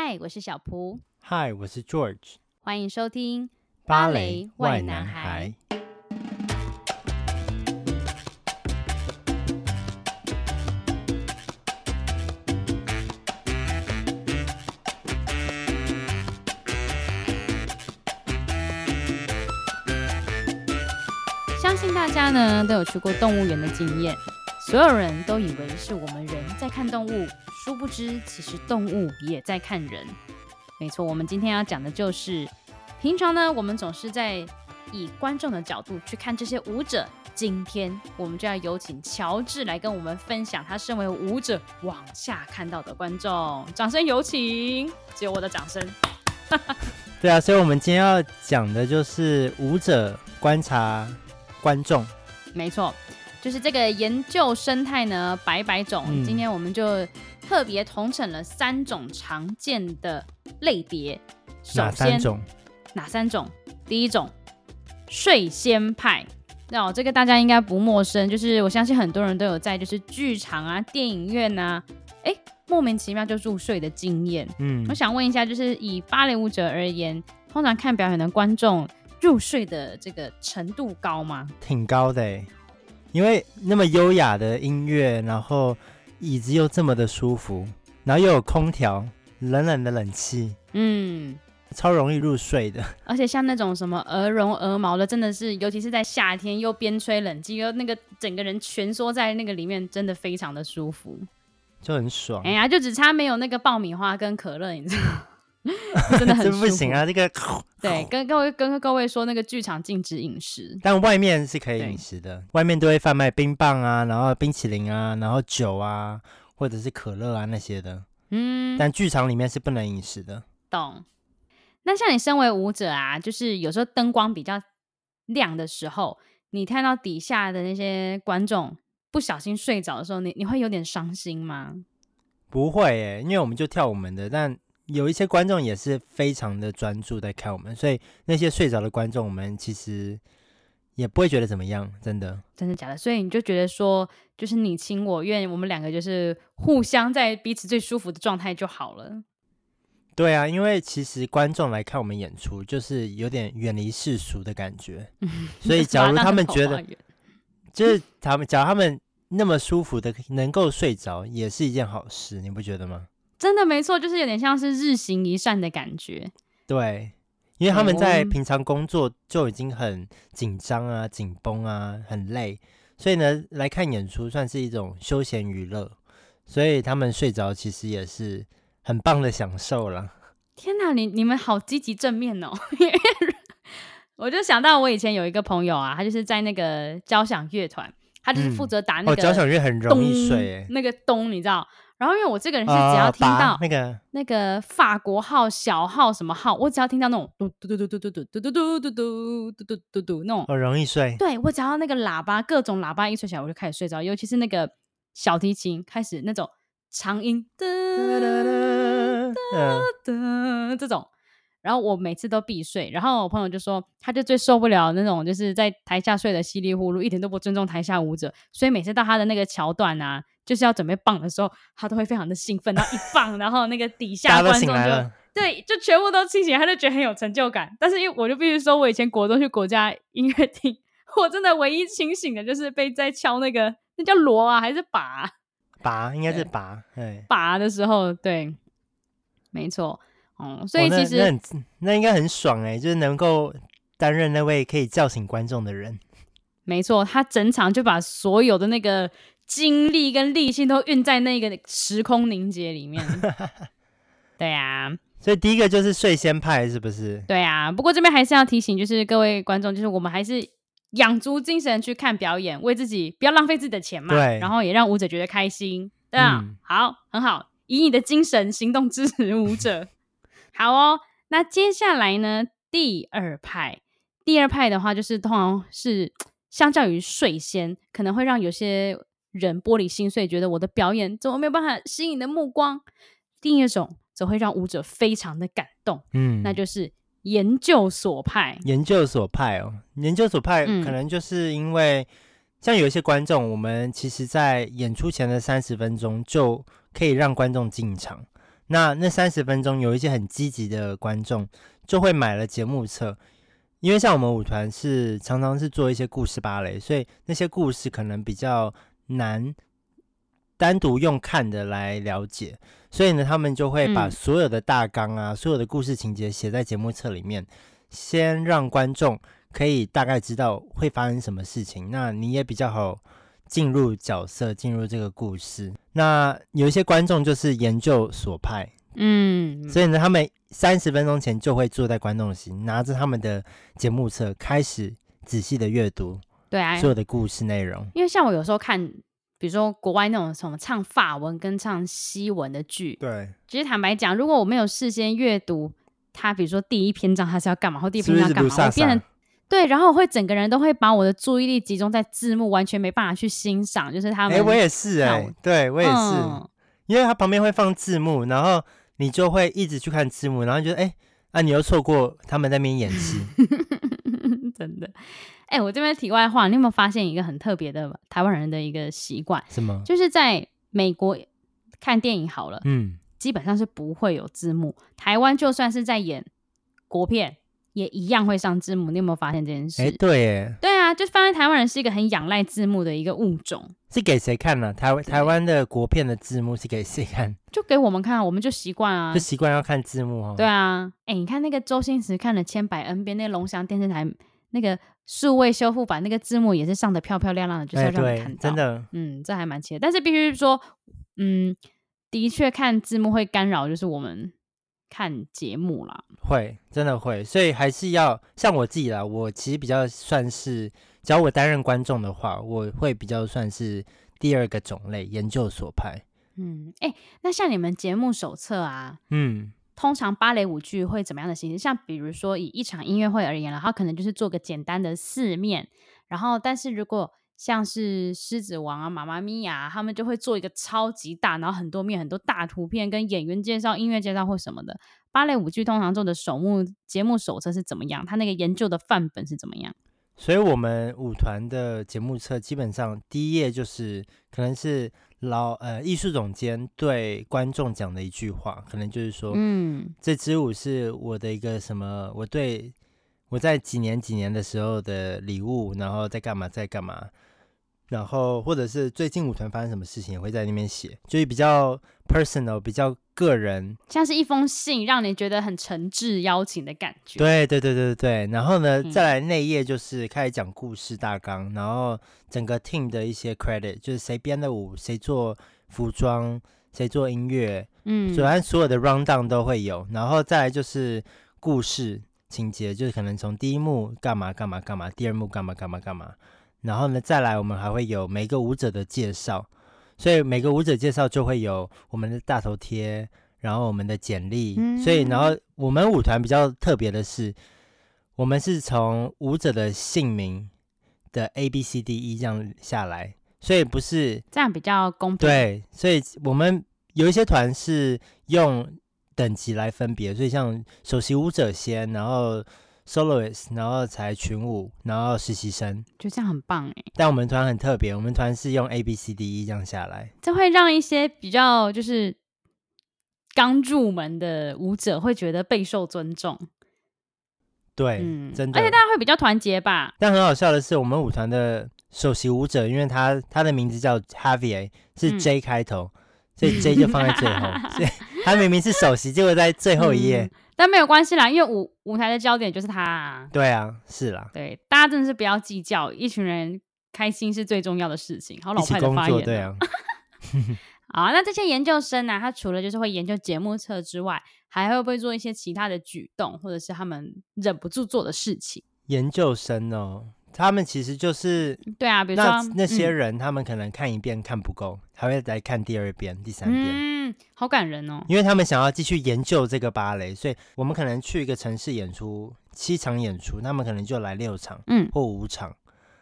嗨，我是小蒲。嗨，我是 George。欢迎收听芭蕾 why 男孩。相信大家呢都有去过动物园的经验，所有人都以为是我们人在看动物。殊不知，其实动物也在看人。没错，我们今天要讲的就是，平常呢，我们总是在以观众的角度去看这些舞者。今天，我们就要有请乔治来跟我们分享他身为舞者往下看到的观众。掌声有请！只有我的掌声。对啊，所以我们今天要讲的就是舞者观察观众。没错，就是这个研究生态呢，百百种。嗯、今天我们就。特别统整了三种常见的类别。哪三种？哪三种？第一种，睡仙派。那、哦、这个大家应该不陌生，就是我相信很多人都有在就是剧场啊、电影院、啊，哎，莫名其妙就入睡的经验。嗯，我想问一下，就是以芭蕾舞者而言，通常看表演的观众入睡的这个程度高吗？挺高的，因为那么优雅的音乐，然后。椅子又这么的舒服，然后又有空调，冷冷的冷气，嗯，超容易入睡的。而且像那种什么鹅绒、鹅毛的，真的是，尤其是在夏天，又边吹冷气，又那个整个人蜷缩在那个里面，真的非常的舒服，就很爽。哎呀，就只差没有那个爆米花跟可乐，你知道吗？真的很 不行啊！这个 对，跟各位跟各位说，那个剧场禁止饮食，但外面是可以饮食的。外面都会贩卖冰棒啊，然后冰淇淋啊，然后酒啊，或者是可乐啊那些的。嗯，但剧场里面是不能饮食的。懂。那像你身为舞者啊，就是有时候灯光比较亮的时候，你看到底下的那些观众不小心睡着的时候，你你会有点伤心吗？不会耶，因为我们就跳我们的，但。有一些观众也是非常的专注在看我们，所以那些睡着的观众，我们其实也不会觉得怎么样，真的。真的假的？所以你就觉得说，就是你情我愿，我们两个就是互相在彼此最舒服的状态就好了。对啊，因为其实观众来看我们演出，就是有点远离世俗的感觉。所以假如他们觉得，就是他们，假如他们那么舒服的能够睡着，也是一件好事，你不觉得吗？真的没错，就是有点像是日行一善的感觉。对，因为他们在平常工作就已经很紧张啊、紧绷啊、很累，所以呢，来看演出算是一种休闲娱乐。所以他们睡着其实也是很棒的享受了。天哪，你你们好积极正面哦！我就想到我以前有一个朋友啊，他就是在那个交响乐团，他就是负责打那个、嗯、哦，交响乐很容易睡，那个咚，你知道。然后，因为我这个人是只要听到那个那个法国号、小号什么号，我只要听到那种嘟嘟嘟嘟嘟嘟嘟嘟嘟嘟嘟嘟嘟嘟嘟那种，我容易睡。对，我只要那个喇叭，各种喇叭一吹起来，我就开始睡着。尤其是那个小提琴开始那种长音，哒哒哒这种，然后我每次都必睡。然后我朋友就说，他就最受不了那种就是在台下睡得稀里糊涂，一点都不尊重台下舞者。所以每次到他的那个桥段啊。就是要准备棒的时候，他都会非常的兴奋，然后一棒，然后那个底下观众就对，就全部都清醒，他就觉得很有成就感。但是因为我就必须说，我以前国中去国家音乐厅，我真的唯一清醒的就是被在敲那个那叫锣啊还是拔？拔应该是拔，对，拔的时候，对，没错，嗯，所以其实、哦、那应该很爽哎，就是能够担任那位可以叫醒观众的人。没错，他整场就把所有的那个。精力跟力气都运在那个时空凝结里面。对啊，所以第一个就是睡仙派，是不是？对啊，不过这边还是要提醒，就是各位观众，就是我们还是养足精神去看表演，为自己不要浪费自己的钱嘛。对，然后也让舞者觉得开心。对啊，嗯、好，很好，以你的精神行动支持舞者。好哦，那接下来呢？第二派，第二派的话，就是通常是相较于睡仙，可能会让有些。人玻璃心碎，觉得我的表演怎么没有办法吸引你的目光？第二种则会让舞者非常的感动，嗯，那就是研究所派。研究所派哦，研究所派可能就是因为、嗯、像有一些观众，我们其实在演出前的三十分钟就可以让观众进场，那那三十分钟有一些很积极的观众就会买了节目册，因为像我们舞团是常常是做一些故事芭蕾，所以那些故事可能比较难单独用看的来了解，所以呢，他们就会把所有的大纲啊、嗯、所有的故事情节写在节目册里面，先让观众可以大概知道会发生什么事情，那你也比较好。进入角色，进入这个故事。那有一些观众就是研究所派，嗯，所以呢，他们三十分钟前就会坐在观众席，拿着他们的节目册，开始仔细的阅读，对啊，所有的故事内容。因为像我有时候看，比如说国外那种什么唱法文跟唱西文的剧，对，其实坦白讲，如果我没有事先阅读他，比如说第一篇章他是要干嘛，或第一篇章要干嘛，我变成。对，然后我会整个人都会把我的注意力集中在字幕，完全没办法去欣赏。就是他们，哎，我也是哎、欸，对我也是，嗯、因为他旁边会放字幕，然后你就会一直去看字幕，然后觉得哎，啊，你又错过他们在那边演 戏，真的。哎，我这边题外话，你有没有发现一个很特别的台湾人的一个习惯？什么？就是在美国看电影好了，嗯，基本上是不会有字幕。台湾就算是在演国片。也一样会上字幕，你有没有发现这件事？哎，对，耶，对啊，就发现台湾人是一个很仰赖字幕的一个物种。是给谁看呢？台湾台湾的国片的字幕是给谁看？就给我们看，我们就习惯啊，就习惯要看字幕哦。对啊，哎，你看那个周星驰看了千百 N 遍，那个龙翔电视台那个数位修复版那个字幕也是上的漂漂亮亮的，就是要让你看到。真的，嗯，这还蛮奇的。但是必须说，嗯，的确看字幕会干扰，就是我们。看节目啦，会真的会，所以还是要像我自己啦。我其实比较算是，只要我担任观众的话，我会比较算是第二个种类，研究所派。嗯，哎、欸，那像你们节目手册啊，嗯，通常芭蕾舞剧会怎么样的形式？像比如说以一场音乐会而言，然后可能就是做个简单的四面，然后但是如果像是狮子王啊、妈妈咪呀，他们就会做一个超级大，然后很多面、很多大图片，跟演员介绍、音乐介绍或什么的。芭蕾舞剧通常做的首幕节目手册是怎么样？他那个研究的范本是怎么样？所以，我们舞团的节目册基本上第一页就是可能是老呃艺术总监对观众讲的一句话，可能就是说，嗯，这支舞是我的一个什么？我对我在几年几年的时候的礼物，然后在干嘛，在干嘛？然后，或者是最近舞团发生什么事情，也会在那边写，就是比较 personal，比较个人，像是一封信，让你觉得很诚挚邀请的感觉。对对对对对。然后呢，嗯、再来那一页就是开始讲故事大纲，然后整个 team 的一些 credit，就是谁编的舞，谁做服装，谁做音乐，嗯，主要所有的 rundown 都会有。然后再来就是故事情节，就是可能从第一幕干嘛干嘛干嘛，第二幕干嘛干嘛干嘛。然后呢，再来我们还会有每个舞者的介绍，所以每个舞者介绍就会有我们的大头贴，然后我们的简历。嗯、所以，然后我们舞团比较特别的是，我们是从舞者的姓名的 A B C D E 这样下来，所以不是这样比较公平。对，所以我们有一些团是用等级来分别，所以像首席舞者先，然后。soloist，然后才群舞，然后实习生，就这样很棒哎。但我们团很特别，我们团是用 A B C D E 这样下来，这会让一些比较就是刚入门的舞者会觉得备受尊重。对，嗯，真的，而且大家会比较团结吧。但很好笑的是，我们舞团的首席舞者，因为他他的名字叫 Javier，是 J 开头，嗯、所以 J 就放在最后，所以他明明是首席，结果在最后一页。嗯但没有关系啦，因为舞舞台的焦点就是他啊。对啊，是啦。对，大家真的是不要计较，一群人开心是最重要的事情。好老派的发言。对啊。好，那这些研究生呢、啊，他除了就是会研究节目册之外，还会不会做一些其他的举动，或者是他们忍不住做的事情？研究生哦。他们其实就是对啊，比如说那那些人，嗯、他们可能看一遍看不够，还会来看第二遍、第三遍。嗯，好感人哦。因为他们想要继续研究这个芭蕾，所以我们可能去一个城市演出七场演出，他们可能就来六场，嗯，或五场。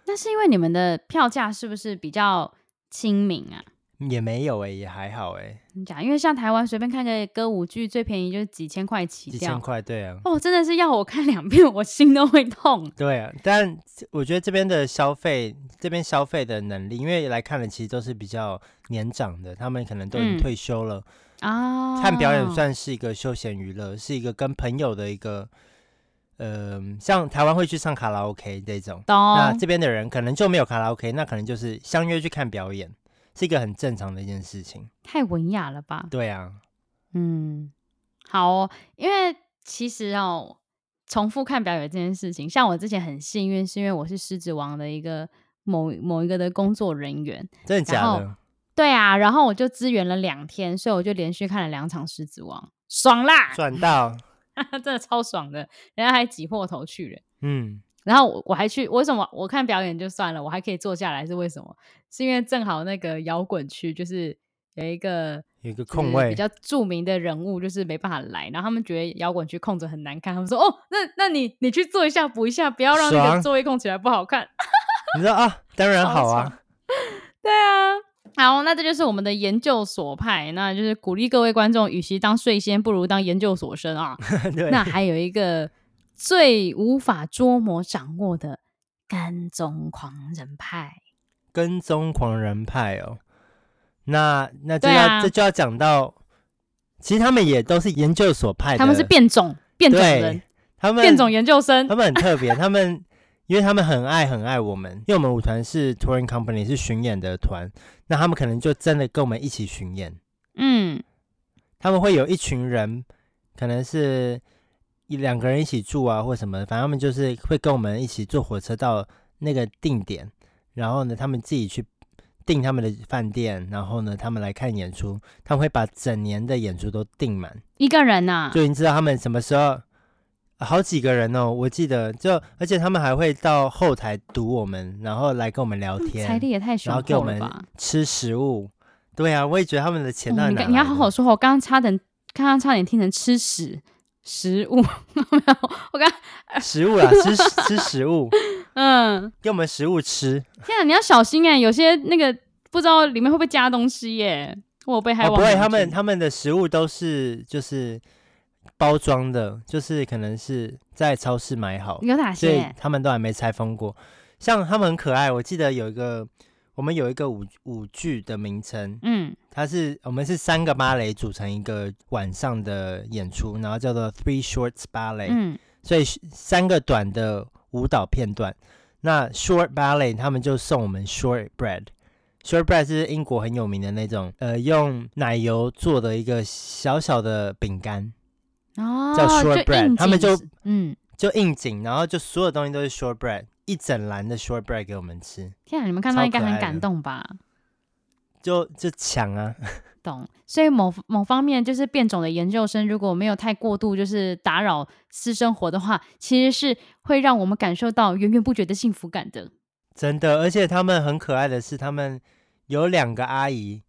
那是因为你们的票价是不是比较亲民啊？也没有哎、欸，也还好哎、欸。你讲，因为像台湾随便看个歌舞剧，最便宜就是几千块起跳。几千块，对啊。哦，真的是要我看两遍，我心都会痛。对啊，但我觉得这边的消费，这边消费的能力，因为来看的其实都是比较年长的，他们可能都已经退休了，嗯、啊。看表演算是一个休闲娱乐，是一个跟朋友的一个，呃，像台湾会去唱卡拉 OK 这种，那这边的人可能就没有卡拉 OK，那可能就是相约去看表演，是一个很正常的一件事情。太文雅了吧？对啊，嗯，好哦，因为其实哦。重复看表演这件事情，像我之前很幸运，是因为我是狮子王的一个某某一个的工作人员，真的假的？对啊，然后我就支援了两天，所以我就连续看了两场狮子王，爽啦！赚到，真的超爽的，人家还挤破头去了，嗯，然后我我还去，为什么我看表演就算了，我还可以坐下来，是为什么？是因为正好那个摇滚区就是有一个。有一个空位，比较著名的人物就是没办法来，然后他们觉得摇滚区空着很难看，他们说：“哦，那那你你去坐一下补一下，不要让那个座位空起来不好看。爽”你说啊，当然好啊，对啊，好，那这就是我们的研究所派，那就是鼓励各位观众，与其当睡仙，不如当研究所生啊。对那还有一个最无法捉摸掌握的跟踪狂人派，跟踪狂人派哦。那那就要、啊、这就要讲到，其实他们也都是研究所派的，他们是变种变种人，他们变种研究生，他们很特别，他们因为他们很爱很爱我们，因为我们舞团是 touring company 是巡演的团，那他们可能就真的跟我们一起巡演，嗯，他们会有一群人，可能是一两个人一起住啊，或什么，反正他们就是会跟我们一起坐火车到那个定点，然后呢，他们自己去。订他们的饭店，然后呢，他们来看演出，他们会把整年的演出都订满。一个人呐、啊，就已经知道他们什么时候，好几个人哦，我记得就，而且他们还会到后台堵我们，然后来跟我们聊天，财力也太雄厚了吧，然后给我们吃食物。对啊，我也觉得他们的钱哪、嗯、你你要好好说话，我刚刚差点，刚刚差点听成吃屎食物，没有，我刚 食物啦，吃吃食物。嗯，给我们食物吃。天啊，你要小心哎、欸，有些那个不知道里面会不会加东西耶、欸。我被害、哦、不会，他们他们的食物都是就是包装的，就是可能是在超市买好。有哪些？所以他们都还没拆封过。像他们很可爱，我记得有一个，我们有一个舞舞剧的名称，嗯，它是我们是三个芭蕾组成一个晚上的演出，然后叫做 Three Shorts Ballet，嗯，所以三个短的。舞蹈片段，那 short ballet 他们就送我们 short bread，short bread 是英国很有名的那种，呃，用奶油做的一个小小的饼干，哦，叫 short bread，他们就嗯就应景，然后就所有东西都是 short bread，一整篮的 short bread 给我们吃。天啊，你们看到应该很感动吧？就就抢啊！懂，所以某某方面就是变种的研究生，如果没有太过度就是打扰私生活的话，其实是会让我们感受到源源不绝的幸福感的。真的，而且他们很可爱的是，他们有两个阿姨。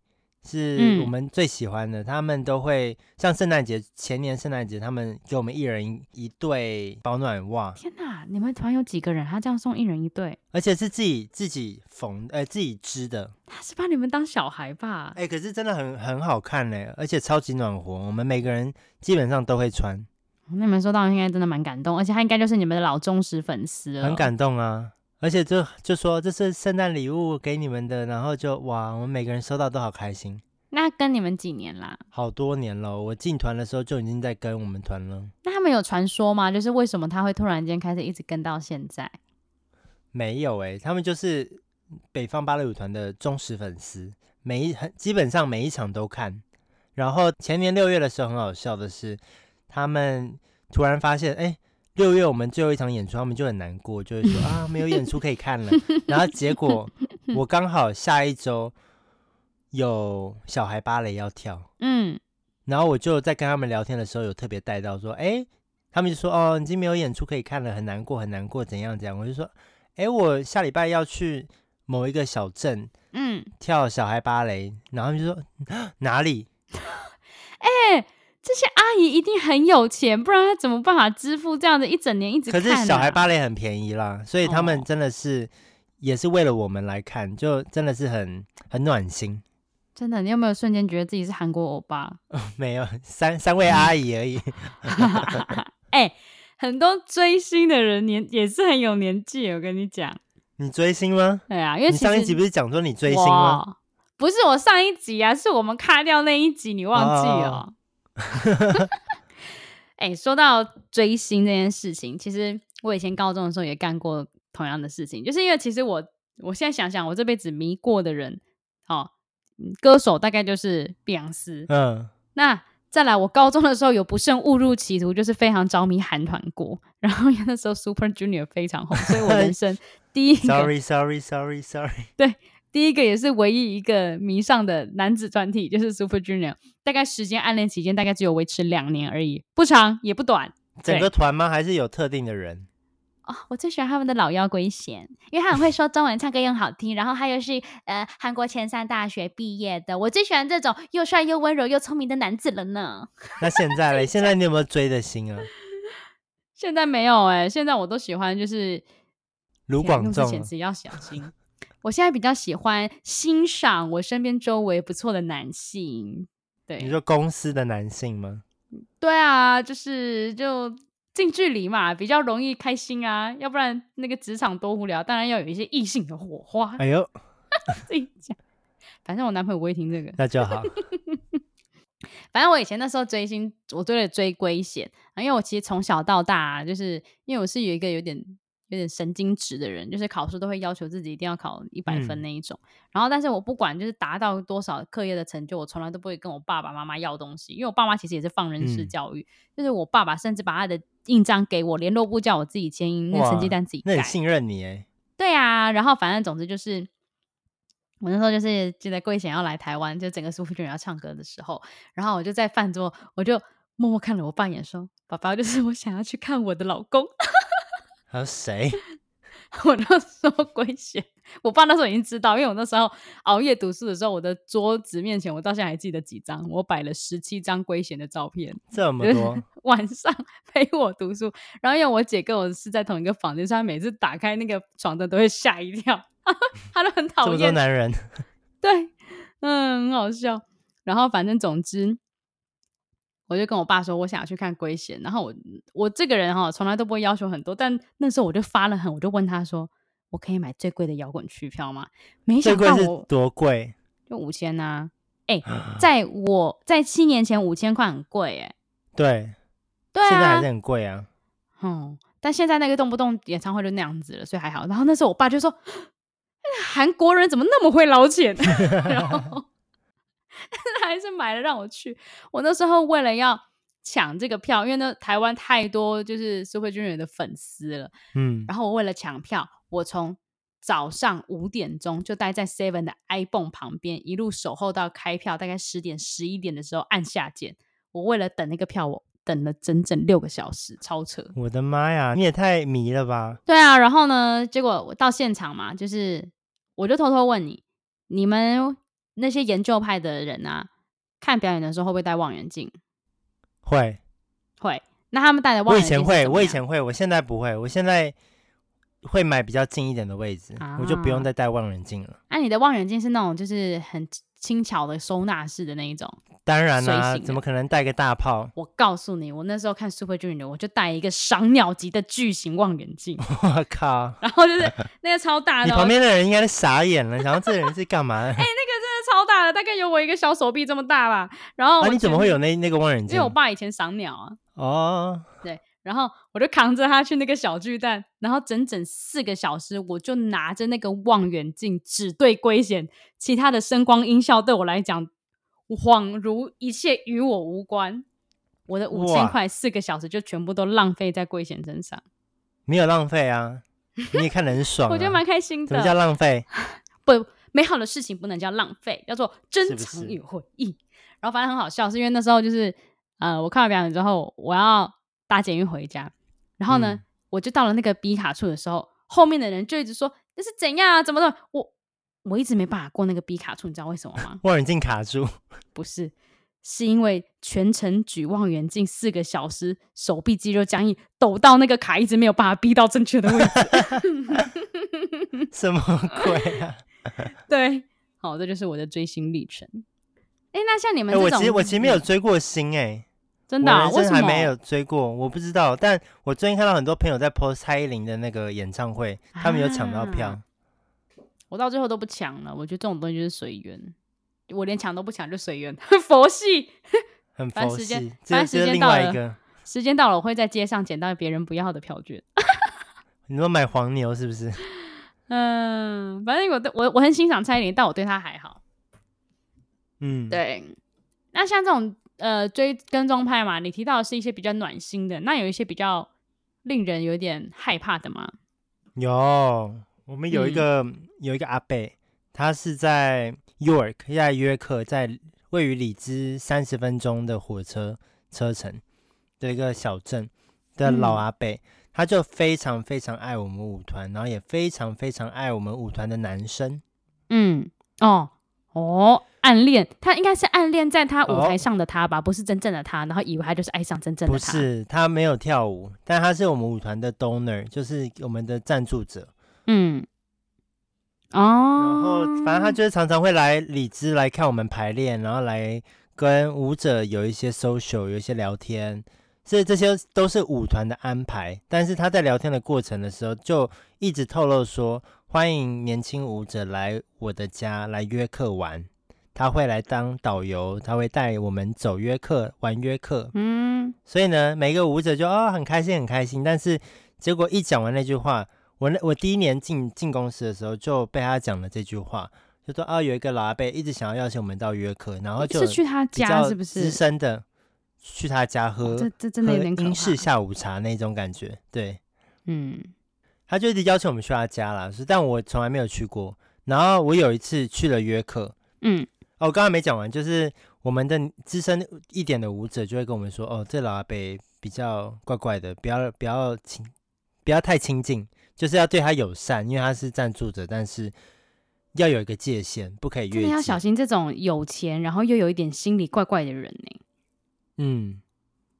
是我们最喜欢的，嗯、他们都会像圣诞节前年圣诞节，他们给我们一人一对保暖袜。天哪，你们团有几个人？他这样送一人一对，而且是自己自己缝，呃，自己织的。他是把你们当小孩吧？哎、欸，可是真的很很好看嘞，而且超级暖和。我们每个人基本上都会穿。那你们收到应该真的蛮感动，而且他应该就是你们的老忠实粉丝了。很感动啊！而且就就说这是圣诞礼物给你们的，然后就哇，我们每个人收到都好开心。那跟你们几年啦？好多年了，我进团的时候就已经在跟我们团了。那他们有传说吗？就是为什么他会突然间开始一直跟到现在？没有哎、欸，他们就是北方芭蕾舞团的忠实粉丝，每一基本上每一场都看。然后前年六月的时候，很好笑的是，他们突然发现，哎、欸。六月我们最后一场演出，他们就很难过，就会说 啊，没有演出可以看了。然后结果 我刚好下一周有小孩芭蕾要跳，嗯，然后我就在跟他们聊天的时候，有特别带到说，哎，他们就说哦，已经没有演出可以看了，很难过，很难过，怎样怎样。我就说，哎，我下礼拜要去某一个小镇，嗯，跳小孩芭蕾，然后他们就说哪里？哎。这些阿姨一定很有钱，不然她怎么办法支付这样的一整年一直看啊？可是小孩芭蕾很便宜啦，所以他们真的是也是为了我们来看，就真的是很很暖心。真的，你有没有瞬间觉得自己是韩国欧巴？没有，三三位阿姨而已。哎，很多追星的人年也是很有年纪，我跟你讲。你追星吗？对啊，因为你上一集不是讲说你追星吗？不是我上一集啊，是我们卡掉那一集，你忘记了？哎、oh. 欸，说到追星这件事情，其实我以前高中的时候也干过同样的事情，就是因为其实我我现在想想，我这辈子迷过的人，哦，歌手大概就是碧昂斯，嗯，那。再来，我高中的时候有不慎误入歧途，就是非常着迷韩团过。然后那时候 Super Junior 非常红，所以我 人生第一个 Sorry Sorry Sorry Sorry 对，第一个也是唯一一个迷上的男子团体就是 Super Junior。大概时间暗恋期间大概只有维持两年而已，不长也不短。整个团吗？还是有特定的人？哦，我最喜欢他们的老妖龟贤，因为他很会说中文，唱歌又好听，然后他又是呃韩国前三大学毕业的。我最喜欢这种又帅又温柔又聪明的男子了呢。那现在嘞？现在你有没有追的星啊？现在没有哎、欸，现在我都喜欢就是卢广仲。用词要小心。我现在比较喜欢欣赏我身边周围不错的男性。对，你说公司的男性吗？对啊，就是就。近距离嘛，比较容易开心啊，要不然那个职场多无聊。当然要有一些异性的火花。哎呦，自己讲，反正我男朋友不会听这个，那就好。反正我以前那时候追星，我追了追龟贤，因为我其实从小到大，啊，就是因为我是有一个有点。有点神经质的人，就是考试都会要求自己一定要考一百分那一种。嗯、然后，但是我不管就是达到多少课业的成就，我从来都不会跟我爸爸妈妈要东西，因为我爸妈其实也是放任式教育。嗯、就是我爸爸甚至把他的印章给我，联络簿叫我自己签，那成绩单自己盖。那很信任你哎。对啊，然后反正总之就是，我那时候就是记得圭贤要来台湾，就整个 Super Junior 要唱歌的时候，然后我就在饭桌，我就默默看了我爸一眼，说：“爸爸，就是我想要去看我的老公。” 还有谁？我那时候圭贤，我爸那时候已经知道，因为我那时候熬夜读书的时候，我的桌子面前，我到现在还记得几张，我摆了十七张圭贤的照片，这么多。晚上陪我读书，然后因为我姐跟我是在同一个房间，所以她每次打开那个床灯都会吓一跳，她都很讨厌。这么多男人。对，嗯，很好笑。然后反正总之。我就跟我爸说，我想要去看圭贤。然后我我这个人哈，从来都不会要求很多。但那时候我就发了狠，我就问他说：“我可以买最贵的摇滚区票吗？”没想到我多贵，就五千呐。哎，在我在七年前五千块很贵哎。对，对啊，现在还是很贵啊。嗯，但现在那个动不动演唱会就那样子了，所以还好。然后那时候我爸就说：“韩国人怎么那么会捞钱？” 然后。还是买了让我去。我那时候为了要抢这个票，因为那台湾太多就是 Super Junior 的粉丝了，嗯，然后我为了抢票，我从早上五点钟就待在 Seven 的 iPhone 旁边，一路守候到开票，大概十点十一点的时候按下键。我为了等那个票，我等了整整六个小时，超扯！我的妈呀，你也太迷了吧？对啊，然后呢，结果我到现场嘛，就是我就偷偷问你，你们。那些研究派的人啊，看表演的时候会不会戴望远镜？会，会。那他们戴的望远镜？我以前会，我以前会，我现在不会。我现在会买比较近一点的位置，啊、我就不用再戴望远镜了。那、啊、你的望远镜是那种就是很轻巧的收纳式的那一种？当然啦、啊，怎么可能带个大炮？我告诉你，我那时候看 Super Junior，我就带一个赏鸟级的巨型望远镜。我靠！然后就是那个超大的，你旁边的人应该是傻眼了，想后这人是干嘛的？哎、欸，那大概有我一个小手臂这么大吧。然后，啊，你怎么会有那那个望远镜？因为我爸以前赏鸟啊。哦，对，然后我就扛着他去那个小巨蛋，然后整整四个小时，我就拿着那个望远镜只对龟贤，其他的声光音效对我来讲，恍如一切与我无关。我的五千块四个小时就全部都浪费在龟贤身上。没有浪费啊，你也看得很 爽，啊，我觉得蛮开心的。怎么叫浪费？不。美好的事情不能叫浪费，叫做珍藏与回忆。是是，然后反正很好笑，是因为那时候就是，呃，我看完表演之后，我要搭捷运回家，然后呢，嗯、我就到了那个 B 卡处的时候，后面的人就一直说那是怎样啊？怎么的？我我一直没办法过那个 B 卡处，你知道为什么吗？望远镜卡住？不是，是因为全程举望远镜四个小时，手臂肌肉僵硬，抖到那个卡一直没有办法逼到正确的位置。什么鬼啊？对，好，这就是我的追星历程。哎，那像你们这种，我其实我其实没有追过星，哎，真的，啊，我人生还没有追过，我不知道。但我最近看到很多朋友在 post 蔡依林的那个演唱会，他们有抢到票，我到最后都不抢了。我觉得这种东西就是随缘。我连抢都不抢，就随缘，佛系，很佛系。反正时间到了，时间到了，我会在街上捡到别人不要的票券。你说买黄牛是不是？嗯，反正我我我很欣赏蔡依林，但我对她还好。嗯，对。那像这种呃追跟踪派嘛，你提到的是一些比较暖心的，那有一些比较令人有点害怕的吗？有，我们有一个、嗯、有一个阿贝，他是在 York，在约克，在位于里兹三十分钟的火车车程的一个小镇的老阿贝。嗯他就非常非常爱我们舞团，然后也非常非常爱我们舞团的男生。嗯，哦，哦，暗恋他应该是暗恋在他舞台上的他吧，哦、不是真正的他，然后以为他就是爱上真正的他。不是，他没有跳舞，但他是我们舞团的 donor，就是我们的赞助者。嗯，哦，然后反正他就是常常会来里兹来看我们排练，然后来跟舞者有一些 social，有一些聊天。这这些都是舞团的安排，但是他在聊天的过程的时候，就一直透露说，欢迎年轻舞者来我的家来约克玩，他会来当导游，他会带我们走约克玩约克。嗯，所以呢，每个舞者就哦很开心很开心，但是结果一讲完那句话，我那我第一年进进公司的时候就被他讲了这句话，就说啊有一个老阿伯一直想要邀请我们到约克，然后就是去他家是不是？资深的。去他家喝，这这真的有点。英式下午茶那种感觉，对，嗯，他就一直邀请我们去他家啦，但我从来没有去过。然后我有一次去了约克，嗯，哦，我刚刚没讲完，就是我们的资深一点的舞者就会跟我们说，哦，这老阿伯比较怪怪的，不要不要亲，不要太亲近，就是要对他友善，因为他是赞助者，但是要有一个界限，不可以越界。要小心这种有钱，然后又有一点心里怪怪的人呢。嗯，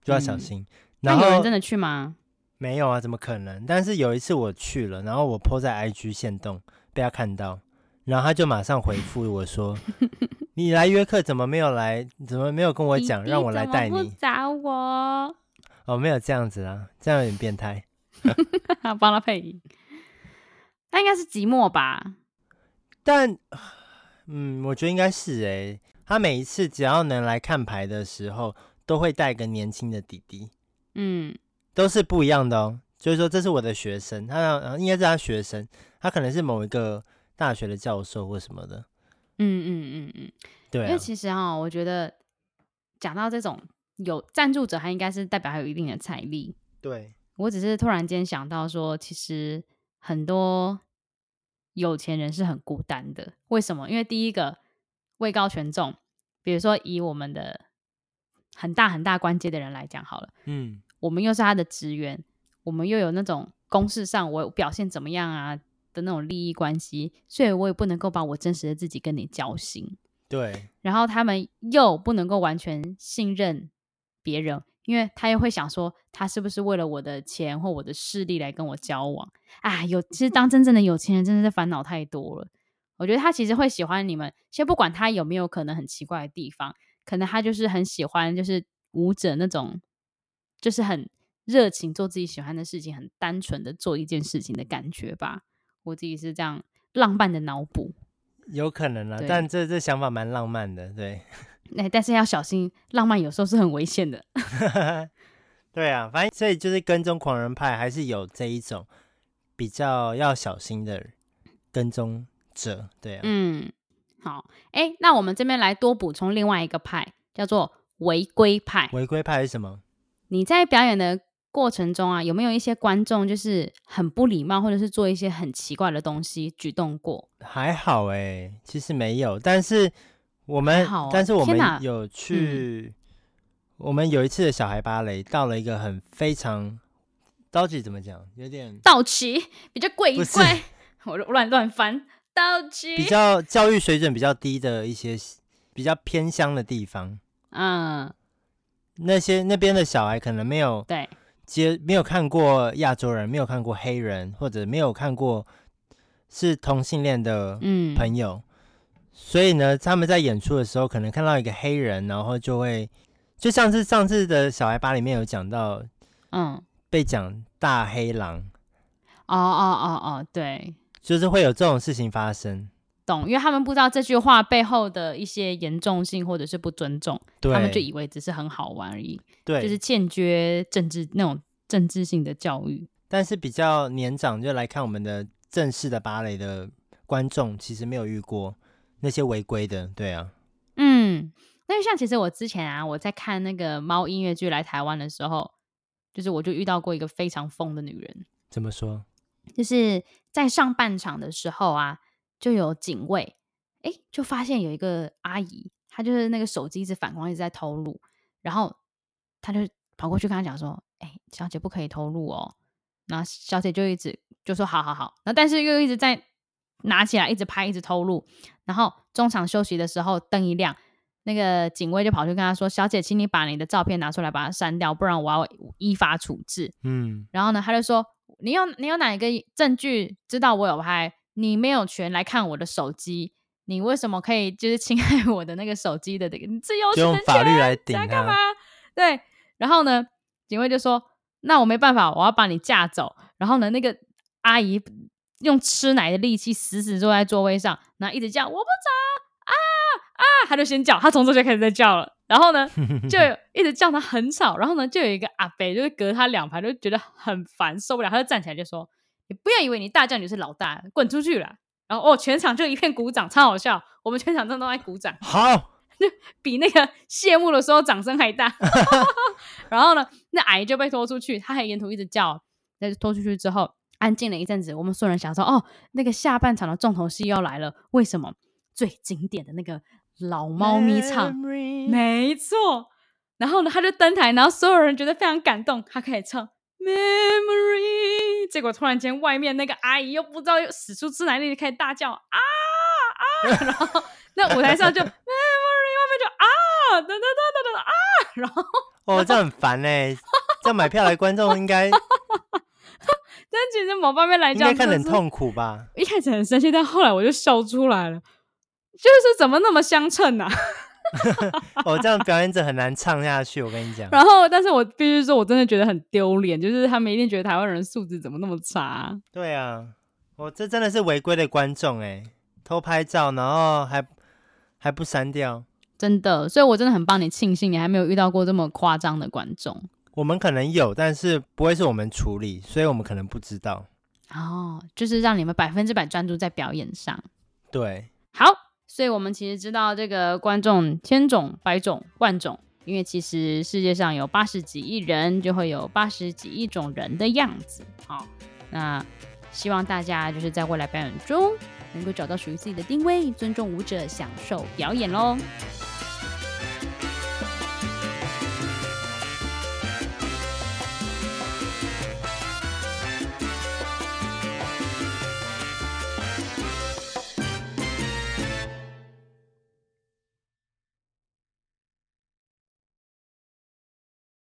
就要小心。嗯、那有人真的去吗？没有啊，怎么可能？但是有一次我去了，然后我 po 在 IG 线动，被他看到，然后他就马上回复我说：“ 你来约克怎么没有来？怎么没有跟我讲，让我来带你？”找我？哦，没有这样子啊，这样有点变态。帮他配音，他应该是寂寞吧？但，嗯，我觉得应该是哎、欸。他每一次只要能来看牌的时候。都会带个年轻的弟弟，嗯，都是不一样的哦。就是说，这是我的学生，他应该是他学生，他可能是某一个大学的教授或什么的。嗯嗯嗯嗯，对啊。因为其实哈、哦，我觉得讲到这种有赞助者，他应该是代表他有一定的财力。对，我只是突然间想到说，其实很多有钱人是很孤单的。为什么？因为第一个位高权重，比如说以我们的。很大很大关节的人来讲好了，嗯，我们又是他的职员，我们又有那种公事上我表现怎么样啊的那种利益关系，所以我也不能够把我真实的自己跟你交心。对，然后他们又不能够完全信任别人，因为他又会想说，他是不是为了我的钱或我的势力来跟我交往？啊，有，其实当真正的有钱人真的是烦恼太多了。我觉得他其实会喜欢你们，先不管他有没有可能很奇怪的地方。可能他就是很喜欢，就是舞者那种，就是很热情做自己喜欢的事情，很单纯的做一件事情的感觉吧。我自己是这样浪漫的脑补，有可能啊，但这这想法蛮浪漫的，对。哎，但是要小心，浪漫有时候是很危险的。对啊，反正所以就是跟踪狂人派还是有这一种比较要小心的跟踪者，对啊，嗯。好，哎，那我们这边来多补充另外一个派，叫做违规派。违规派是什么？你在表演的过程中啊，有没有一些观众就是很不礼貌，或者是做一些很奇怪的东西举动过？还好哎，其实没有。但是我们，好但是我们有去，嗯、我们有一次的小孩芭蕾到了一个很非常，到底怎么讲？有点道奇，比较怪怪，我乱乱翻。比较教育水准比较低的一些比较偏乡的地方，嗯，那些那边的小孩可能没有对。接没有看过亚洲人，没有看过黑人，或者没有看过是同性恋的朋友，嗯、所以呢，他们在演出的时候可能看到一个黑人，然后就会就像是上次的小孩吧里面有讲到，嗯，被讲大黑狼，哦哦哦哦，对。就是会有这种事情发生，懂，因为他们不知道这句话背后的一些严重性或者是不尊重，他们就以为只是很好玩而已。对，就是欠缺政治那种政治性的教育。但是比较年长就来看我们的正式的芭蕾的观众，其实没有遇过那些违规的。对啊，嗯，那就像其实我之前啊，我在看那个猫音乐剧来台湾的时候，就是我就遇到过一个非常疯的女人。怎么说？就是在上半场的时候啊，就有警卫，哎，就发现有一个阿姨，她就是那个手机一直反光，一直在偷录，然后他就跑过去跟她讲说：“哎，小姐不可以偷录哦。”然后小姐就一直就说：“好好好。”然后但是又一直在拿起来，一直拍，一直偷录。然后中场休息的时候，灯一亮，那个警卫就跑去跟她说：“小姐，请你把你的照片拿出来，把它删掉，不然我要依法处置。”嗯，然后呢，他就说。你有你有哪一个证据知道我有拍？你没有权来看我的手机，你为什么可以就是侵害我的那个手机的这个自由？用法律来顶他干嘛？对，然后呢，警卫就说：“那我没办法，我要把你架走。”然后呢，那个阿姨用吃奶的力气死死坐在座位上，然后一直叫：“我不走啊啊！”他就先叫，他从这就开始在叫了。然后呢，就 一直叫他很吵。然后呢，就有一个阿伯，就是隔他两排，就觉得很烦，受不了，他就站起来就说：“你不要以为你大叫你是老大，滚出去了。”然后哦，全场就一片鼓掌，超好笑。我们全场真的都在鼓掌，好，就比那个谢幕的时候掌声还大。然后呢，那阿姨就被拖出去，他还沿途一直叫。那拖出去之后，安静了一阵子，我们所有人想说：“哦，那个下半场的重头戏要来了。”为什么？最经典的那个。老猫咪唱没错。然后呢，他就登台，然后所有人觉得非常感动，他开始唱 Memory。结果突然间，外面那个阿姨又不知道又使出吃奶力，开始大叫啊啊！然后那舞台上就 Memory，外面就啊噔噔噔噔噔啊！然后哦，这很烦哎，这样买票来观众应该，但其实某方面来讲，应该看得很痛苦吧？一开始很生气，但后来我就笑出来了。就是怎么那么相称呢？我 这样表演者很难唱下去，我跟你讲。然后，但是我必须说，我真的觉得很丢脸，就是他们一定觉得台湾人素质怎么那么差。对啊，我这真的是违规的观众哎，偷拍照，然后还还不删掉，真的。所以我真的很帮你庆幸，你还没有遇到过这么夸张的观众。我们可能有，但是不会是我们处理，所以我们可能不知道。哦，就是让你们百分之百专注在表演上。对，好。所以我们其实知道这个观众千种百种万种，因为其实世界上有八十几亿人，就会有八十几亿种人的样子。好，那希望大家就是在未来表演中能够找到属于自己的定位，尊重舞者，享受表演喽。